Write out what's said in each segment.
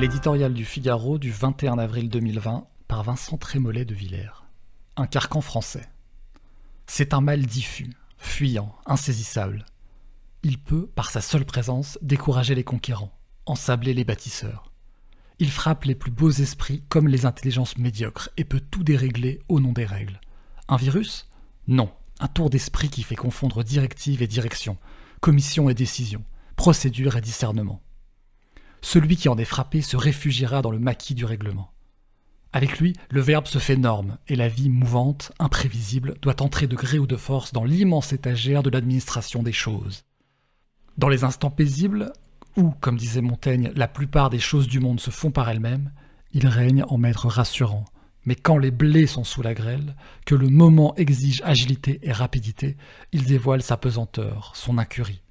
L'éditorial du Figaro du 21 avril 2020 par Vincent Trémollet de Villers. Un carcan français. C'est un mal diffus, fuyant, insaisissable. Il peut, par sa seule présence, décourager les conquérants, ensabler les bâtisseurs. Il frappe les plus beaux esprits comme les intelligences médiocres et peut tout dérégler au nom des règles. Un virus? Non, un tour d'esprit qui fait confondre directive et direction, commission et décision, procédure et discernement. Celui qui en est frappé se réfugiera dans le maquis du règlement. Avec lui, le verbe se fait norme, et la vie mouvante, imprévisible, doit entrer de gré ou de force dans l'immense étagère de l'administration des choses. Dans les instants paisibles, où, comme disait Montaigne, la plupart des choses du monde se font par elles-mêmes, il règne en maître rassurant. Mais quand les blés sont sous la grêle, que le moment exige agilité et rapidité, il dévoile sa pesanteur, son incurie.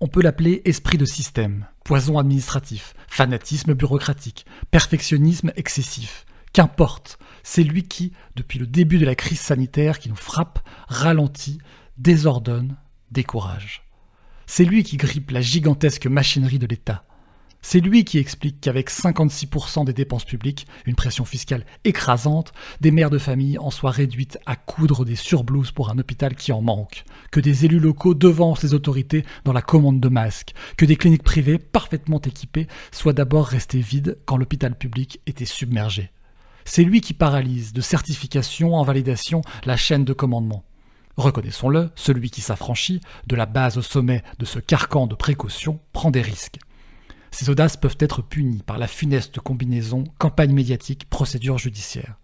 On peut l'appeler esprit de système, poison administratif, fanatisme bureaucratique, perfectionnisme excessif. Qu'importe, c'est lui qui, depuis le début de la crise sanitaire qui nous frappe, ralentit, désordonne, décourage. C'est lui qui grippe la gigantesque machinerie de l'État. C'est lui qui explique qu'avec 56% des dépenses publiques, une pression fiscale écrasante, des mères de famille en soient réduites à coudre des surblouses pour un hôpital qui en manque, que des élus locaux devancent les autorités dans la commande de masques, que des cliniques privées parfaitement équipées soient d'abord restées vides quand l'hôpital public était submergé. C'est lui qui paralyse de certification en validation la chaîne de commandement. Reconnaissons-le, celui qui s'affranchit, de la base au sommet de ce carcan de précaution, prend des risques. Ces audaces peuvent être punies par la funeste combinaison campagne médiatique, procédure judiciaire.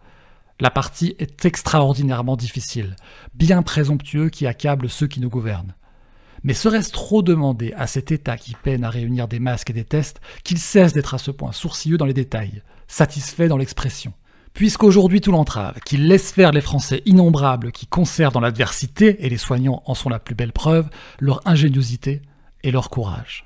La partie est extraordinairement difficile, bien présomptueux qui accable ceux qui nous gouvernent. Mais serait-ce trop demander à cet État qui peine à réunir des masques et des tests qu'il cesse d'être à ce point sourcilleux dans les détails, satisfait dans l'expression? Puisqu'aujourd'hui tout l'entrave, qu'il laisse faire les Français innombrables qui conservent dans l'adversité, et les soignants en sont la plus belle preuve, leur ingéniosité et leur courage.